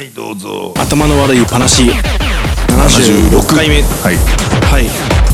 はいどうぞ。頭の悪い話。76回目。はい。はい。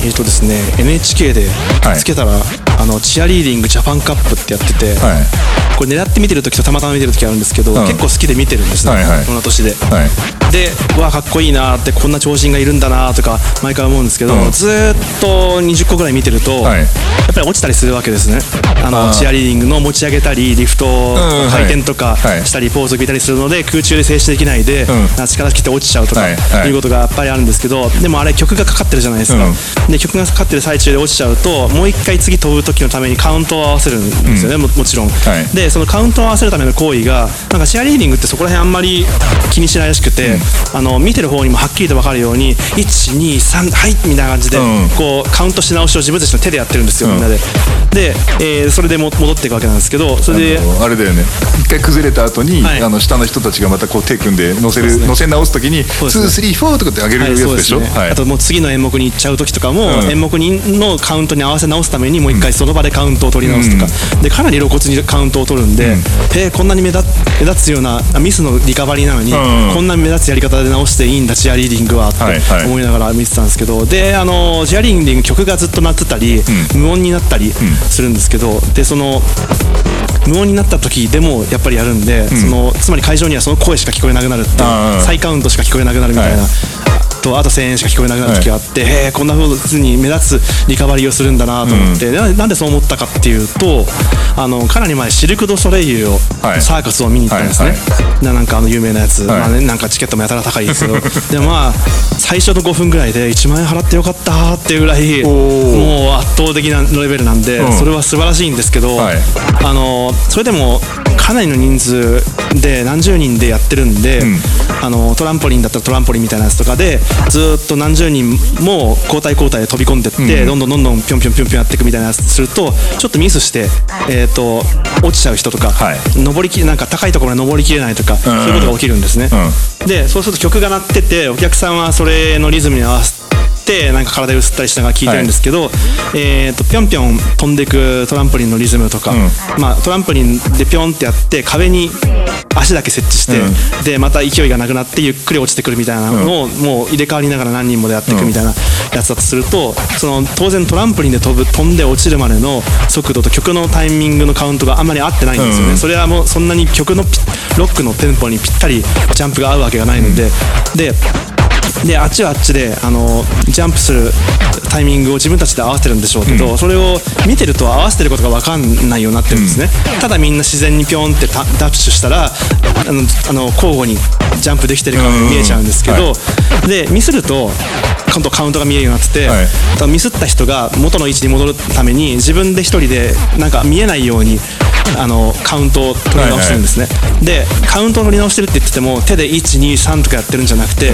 えっ、とですね NHK ではいつけたら、あのチアリーディングジャパンカップってやってて、はいこれ狙って見てる時とたまたま見てる時あるんですけど、ん。結構好きで見てるんですね、はいはい。この年で、はい。でうわかっこいいなってこんな長身がいるんだなとか毎回思うんですけど、うん。ずーっと20個ぐらい見てると、はい。やっぱり落ちたりするわけですね。あのチアリーディングの持ち上げたりリフトうん回転とかはい。したりポーズを見たりするので空中で静止できないで、ん。力切って落ちちゃうとかはい。うことがやっぱりあるんですけどでもあれ曲がかかってるじゃないですか、うん。で曲がかかってる最中で落ちちゃうともう一回次飛ぶ時のためにカウントを合わせるんですよね、ももちろん、はい。でそのカウントを合わせるための行為がなんかチアリーディングってそこら辺あんまり気にしないらしくて、あの見てる方にもはっきりと分かるように123はいみたいな感じで、うん。こうカウントし直しを自分たちの手でやってるんですよ、うん。みんなで。で、えーそれでも戻っていくわけなんですけどそれであれだよね。一回崩れた後に、はい。あの下の人たちがまたこう手組んで乗せる、ね。乗せ直す時にそうですね。とかって上げるやつでしょ、はいね。はい。あともう次の演目に行っちゃう時とかも、うん。演目にのカウントに合わせ直すためにもう一回その場でカウントを取り直すとか、でかなり露骨にカウントを取るんで、へえこんなに目立目立つようなあミスのリカバリーなのに、うんこんな目立つやり方で直していいんだチアリーディングはってはいはい。思いながら見てたんですけど、であのチアリーディング曲がずっと鳴ってたり、無音になったりするんですけどでその無音になった時でもやっぱりやるんで、そのつまり会場にはその声しか聞こえなくなるっていう再カウントしか聞こえなくなるみたいな、はいとあと1000円しか聞こえなくなる時があって、へえこんなふうに目立つリカバリーをするんだなと思って、ななんでそう思ったかっていうとあのかなり前シルク・ドゥ・ソレイユを、はい。サーカスを見に行ったんですね、はいななんかあの有名なやつ、はい。まあね、なんかチケットもやたら高いですけど。でもまあ最初の5分ぐらいで1万円払ってよかったっていうぐらいもう圧倒的なレベルなんで、うん。それは素晴らしいんですけど、はい。あのそれでもかなりの人数で何十人でやってるんで、ん。あのトランポリンだったらトランポリンみたいなやつとかでずっと何十人も交代交代で飛び込んでって、どん。どんどんどんぴょんぴょんぴょんぴょんやっていくみたいなやつするとちょっとミスして、えー、と落ちちゃう人とか、はい。登りきなんか高いところに登りきれないとか、そういうことが起きるんですね、でそうすると曲が鳴っててお客さんはそれのリズムに合わせてなんか体を揺すったりしながら聴いてるんですけど、えー、とぴょんぴょん飛んでいくトランポリンのリズムとか、まあ、トランポリンでぴょんってやって壁に足だけ設置して、でまた勢いがなくなってゆっくり落ちてくるみたいなのを、もう入れ替わりながら何人もでやっていくみたいなやつだとするとその当然トランポリンで飛ぶ飛んで落ちるまでの速度と曲のタイミングのカウントがあんまり合ってないんですよね、うんそれはもうそんなに曲のピロックのテンポにぴったりジャンプが合うわけがないので、でであっちはあっちであのジャンプするタイミングを自分たちで合わせてるんでしょうけど、それを見てると合わせてることが分かんないようになってるんですね、ただみんな自然にピョンってタダッシュしたらあのあの交互にジャンプできてるかに見えちゃうんですけど、でミスるとカウントが見えるようになってて、はい。ミスった人が元の位置に戻るために自分で一人でなんか見えないようにあのカウントを取り直してるんですね、でカウントを取り直してるって言ってても手で123とかやってるんじゃなくて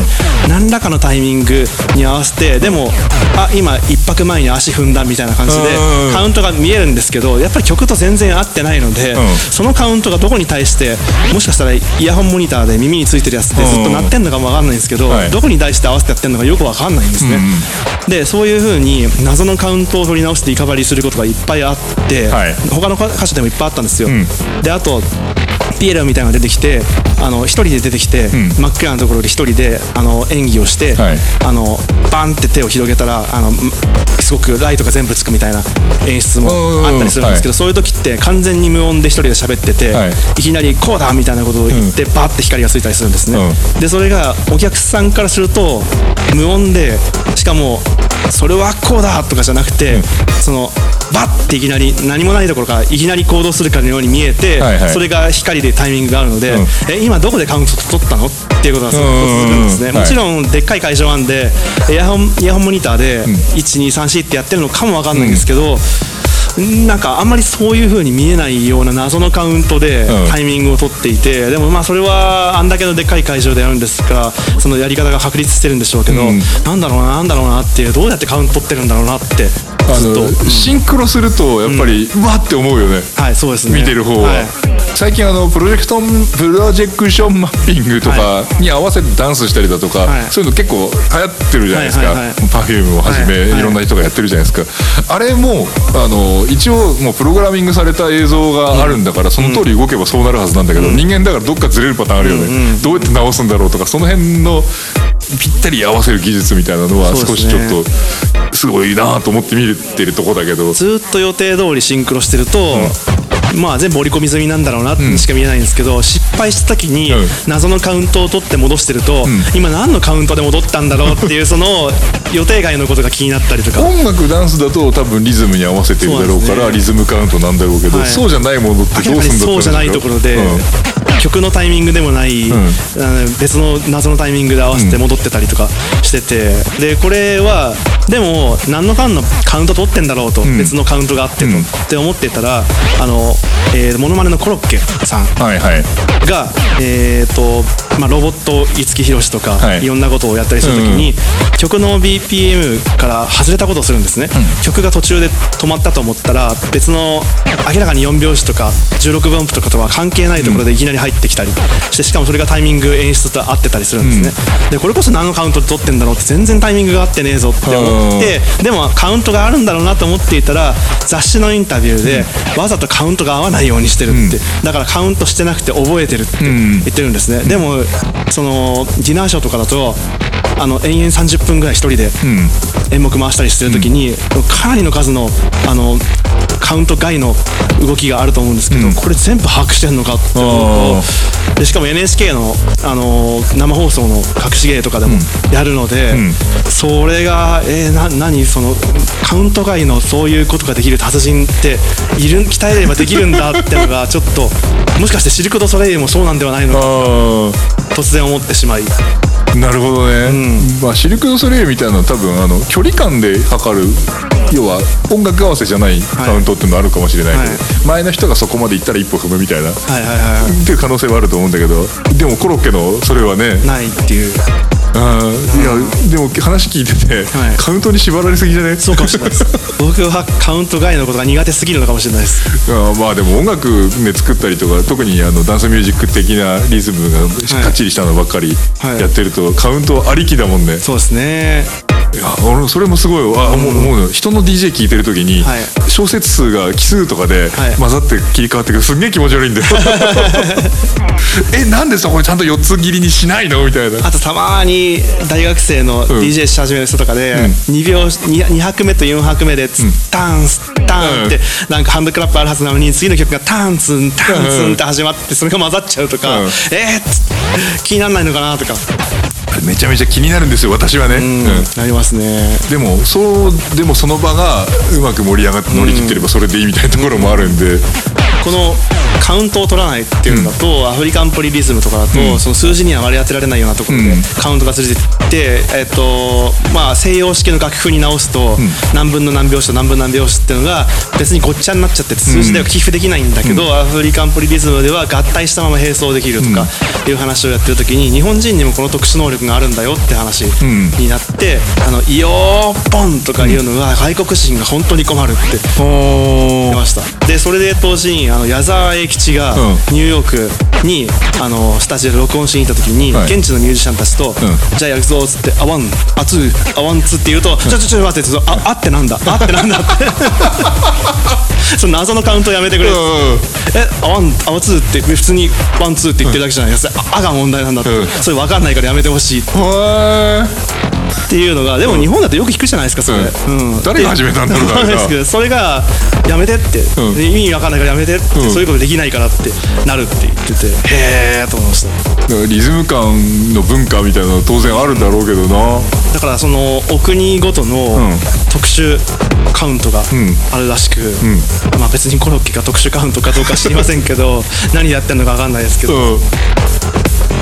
何らかのタイミングに合わせてでもあ今一拍前に足踏んだみたいな感じでうんカウントが見えるんですけどやっぱり曲と全然合ってないので、ん。そのカウントがどこに対してもしかしたらイヤホンモニターで耳についてるやつってずっと鳴ってんのかも分かんないんですけど、はい。どこに対して合わせてやってるのかよく分かんないんですね、でそういう風に謎のカウントを取り直してリカバリーすることがいっぱいあって、はい。他の歌手でもいっぱいあったんですよ、ん。であとピエロみたいなのが出てきてあの一人で出てきて、真っ暗なところで一人であの演技をして、はい。あのバンって手を広げたらあのんすごくライトが全部つくみたいな演出もあったりするんですけど、そういう時って完全に無音で一人で喋ってて、はい。い、きなりこうだみたいなことを言って、バーって光がついたりするんですね、うでそれがお客さんからすると無音でしかもそれはこうだとかじゃなくて、そのバッていきなり何もないところからいきなり行動するかのように見えて、はいはい。それが光でタイミングがあるので、うん。え今どこでカウント取ったのっていうことがすごく続くんですね、うんうん。うんもちろんでっかい会場なんでイヤホンイヤホンモニターで1234ってやってるのかもわかんないんですけど、なんかあんまりそういう風に見えないような謎のカウントでうん。タイミングを取っていて、でもまあそれはあんだけのでっかい会場でやるんですからそのやり方が確立してるんでしょうけど、うん。なんだろうななんだろうなっていうどうやってカウント取ってるんだろうなってあずっと。のシンクロするとやっぱり、うわって思うよね。はいそうですね。見てる方は。はい最近あのプロジェクトプロジェクションマッピングとかに合わせてダンスしたりだとか、はい。そういうの結構流行ってるじゃないですか、Perfume をはじめ、はいろんな人がやってるじゃないですか。あれもあの一応もうプログラミングされた映像があるんだから、その通り動けばそうなるはずなんだけど、人間だからどっかずれるパターンあるよね、どうやって直すんだろうとかその辺のぴったり合わせる技術みたいなのは少しちょっとすごいなと思って見てるとこだけど。ずっと予定通りシンクロしてると、まあ全部織り込み済みなんだろうなってしか見えないんですけど、失敗した時にうん。謎のカウントを取って戻してると、今何のカウントで戻ったんだろうっていう その予定外のことが気になったりとか。音楽ダンスだと多分リズムに合わせてるだろうからね。リズムカウントなんだろうけど、はい。そうじゃないものってどうするんだったそうじゃないところで、曲のタイミングでもない、ん。あの別の謎のタイミングで合わせて戻ってたりとかしてて、でこれはでも何のかんのカウント取ってんだろうと、別のカウントがあってと、うん。って思ってたらあの、えー、モノマネのコロッケさん。はいはい。が、えーとまあ、ロボット五木ひろしとか、はい。い、ろんなことをやったりするときに、曲の BPM から外れたことをするんですね、曲が途中で止まったと思ったら別の明らかに4拍子とか16分音符とかとは関係ないところでいきなり入ってきたりしてしかもそれがタイミング演出と合ってたりするんですね、でこれこそ何のカウントで取ってんだろうって全然タイミングが合ってねえぞって思ってでもカウントがあるんだろうなと思っていたら雑誌のインタビューでわざとカウントが合わないようにしてるって、だからカウントしてなくて覚えてるって言ってるんですね、でもそのディナーショーとかだとあの延々30分ぐらい一人で演目回したりしてる時に、かなりの数のあのカウント外の動きがあると思うんですけど、これ全部把握してんのかって思うとでしかも NHK の、あの生放送の隠し芸とかでもやるので、それがえー、な何そのカウント外のそういうことができる達人っている鍛えればできるんだってのがちょっともしかしてシルク・ドゥ・ソレイユもそうなんではないのかあ突然思ってしまい。あなるほどね、まあ、シルク・ドゥ・ソレイユみたいなのは多分あの距離感で測る要は音楽合わせじゃないカウントっていうのあるかもしれないけど、はい。前の人がそこまで行ったら一歩踏むみたいな、っはいはいはい。ていう可能性はあると思うんだけどでもコロッケのそれはねないっていうあーいやでも話聞いてて、はい。カウントに縛られすぎじゃね？そうかもしれないです。僕はカウント外のことが苦手すぎるのかもしれないです。あーまあでも音楽ね作ったりとか特にあのダンスミュージック的なリズムがかっちりしたのばっかりはい。やってると、カウントありきだもんね。そうですねいや俺それもすごいあ思う思うの人の DJ 聞いてる時に、はい。小節数が奇数とかではい。混ざって切り替わってくるすんげえ気持ち悪いんだよ えなんでそこちゃんと4つ切りにしないの？みたいな。あとたまに大学生の DJ し始める人とかで、2秒 2, 2拍目と4拍目でツッタンスッタンって、なんかハンドクラップあるはずなのに次の曲がタンツンタンツンって始まってそれが混ざっちゃうとか、うん。えー気にならないのかなとか、めちゃめちゃ気になるんですよ私はね、うん。なりますね。でもそうでもその場がうまく盛り上がって乗り切ってればそれでいいみたいなところもあるんで、このカウントを取らないっていうのだと、アフリカンポリリズムとかだと、その数字には割り当てられないようなところで、うん。カウントがずれてって、えっとまあ、西洋式の楽譜に直すと、何分の何拍子と何分何拍子っていうのが別にごっちゃになっちゃってて数字では寄付できないんだけど、アフリカンポリリズムでは合体したまま並走できるとかいう話をやってる時に日本人にもこの特殊能力があるんだよって話になって「あのイヨーポン!」とかいうのが外国人が本当に困るって言ってました。でそれで当時あの矢沢永吉がうん。ニューヨークにあのスタジオで録音しに行った時に、はい。現地のミュージシャンたちと「じゃあやるぞ」っつって「a one a two a one two」って言うと「ちょちょちょ待って」って言うとああってなんだ？あってなんだ」って。その謎のカウントやめてくれ。うんえあワンあワツーって普通にワンツーって言ってるだけじゃないです。か、ああが問題なんだって、うん。それ分かんないからやめてほしいっへていうのがでも日本だとよく聞くじゃないですかそれ、うん。うん。誰が始めたんだろうなですけどそれがやめてって、意味わかんないからやめてって、うん。そういうことできないからってなるって言ってて。へえと思いました。リズム感の文化みたいなのは当然あるんだろうけどな。だからそのお国ごとのん。特殊カウントがん。あるらしく、まあ別にコロッケが特殊カウントかどうか知りませんけど 何やってんのかわかんないですけど、うん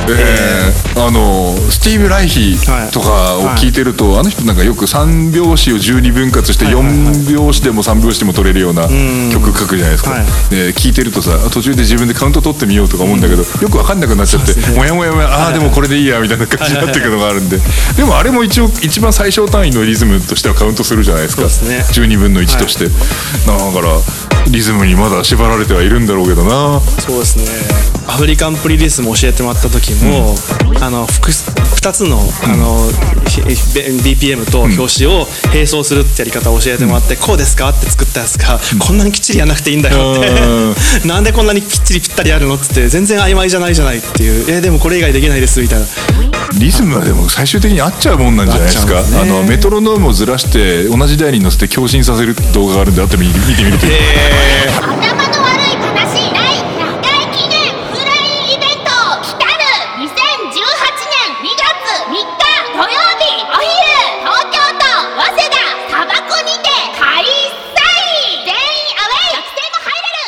えー、あのスティーブ・ライヒとかを聞いてると、あの人なんかよく3拍子を12分割してはいはいはい。4拍子でも3拍子でも取れるような曲書くじゃないですか、はい。で聞いてるとさ途中で自分でカウント取ってみようとか思うんだけど、よく分かんなくなっちゃって、ね。もやもやもやああでもこれでいいやみたいな感じになってくるのがあるんで。でもあれも一応一番最小単位のリズムとしてはカウントするじゃないですか。ですね。12分の1として、だからリズムにまだ縛られてはいるんだろうけどな。そうですね。アフリカンプリリスも教えてもらった時も、うん、あの2つのあの、うん、BPM と表紙を並走するってやり方を教えてもらって、うん、こうですか？って作ったやつが、こんなにきっちりやらなくていいんだよって。なんでこんなにきっちりぴったりやるのっつって全然曖昧じゃないじゃないっていうえー、でもこれ以外できないですみたいな。リズムはでも最終的に合っちゃうもんなんじゃないですか、ね、あのメトロノームをずらして同じ台に乗せて共振させる動画があるんであって見てみると。É...